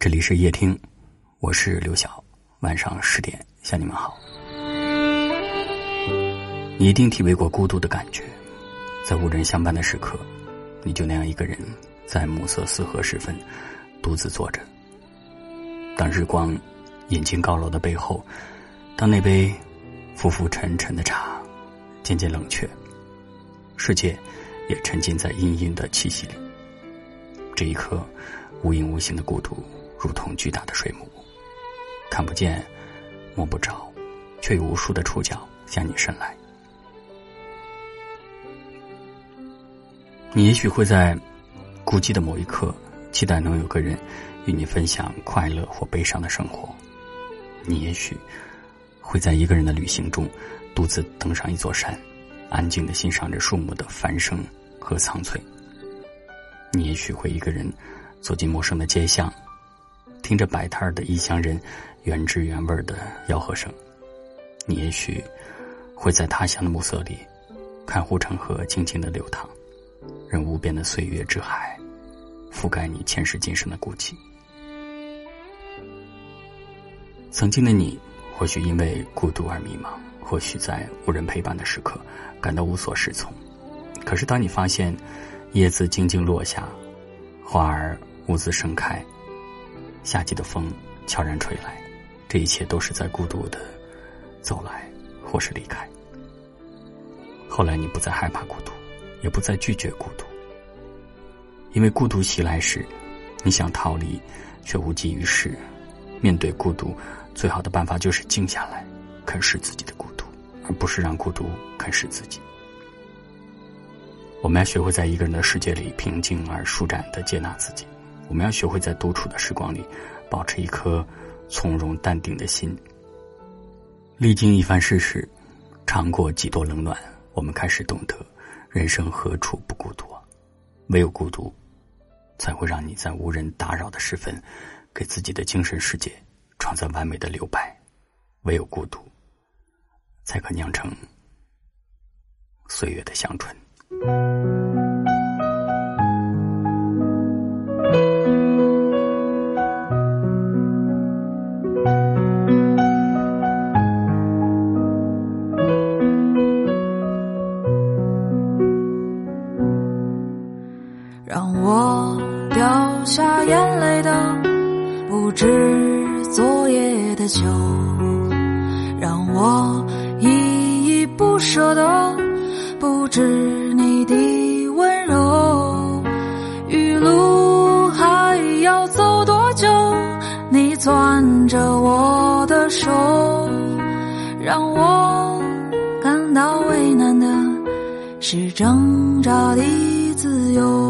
这里是夜听，我是刘晓。晚上十点向你们好。你一定体会过孤独的感觉，在无人相伴的时刻，你就那样一个人，在暮色四合时分，独自坐着。当日光引进高楼的背后，当那杯浮浮沉沉的茶渐渐冷却，世界也沉浸在阴阴的气息里。这一刻，无影无形的孤独。如同巨大的水母，看不见，摸不着，却有无数的触角向你伸来。你也许会在孤寂的某一刻，期待能有个人与你分享快乐或悲伤的生活。你也许会在一个人的旅行中，独自登上一座山，安静的欣赏着树木的繁盛和苍翠。你也许会一个人走进陌生的街巷。听着摆摊的异乡人原汁原味的吆喝声，你也许会在他乡的暮色里看护城河静静的流淌，任无边的岁月之海覆盖你前世今生的孤寂。曾经的你，或许因为孤独而迷茫，或许在无人陪伴的时刻感到无所适从。可是，当你发现叶子静静落下，花儿兀自盛开。夏季的风悄然吹来，这一切都是在孤独的走来，或是离开。后来你不再害怕孤独，也不再拒绝孤独，因为孤独袭来时，你想逃离，却无济于事。面对孤独，最好的办法就是静下来，啃食自己的孤独，而不是让孤独啃食自己。我们要学会在一个人的世界里平静而舒展的接纳自己。我们要学会在独处的时光里，保持一颗从容淡定的心。历经一番世事，尝过几多冷暖，我们开始懂得，人生何处不孤独啊？唯有孤独，才会让你在无人打扰的时分，给自己的精神世界创造完美的留白。唯有孤独，才可酿成岁月的香醇。不止昨夜的酒，让我依依不舍的不知你的温柔。余路还要走多久？你攥着我的手，让我感到为难的是挣扎的自由。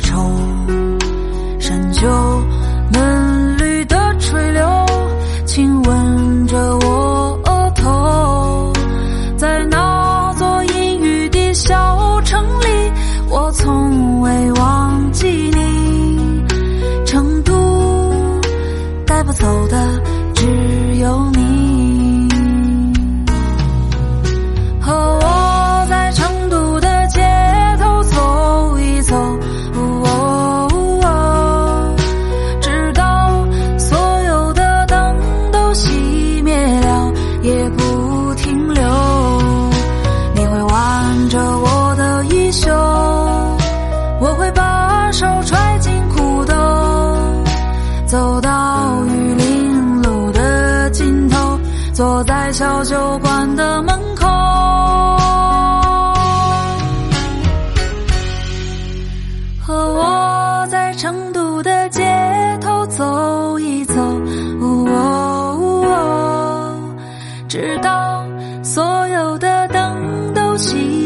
愁，深秋嫩绿的垂柳亲吻着我额头，在那座阴雨的小城里，我从未忘记你。成都带不走的只。小酒馆的门口，和我在成都的街头走一走，哦，直到所有的灯都熄。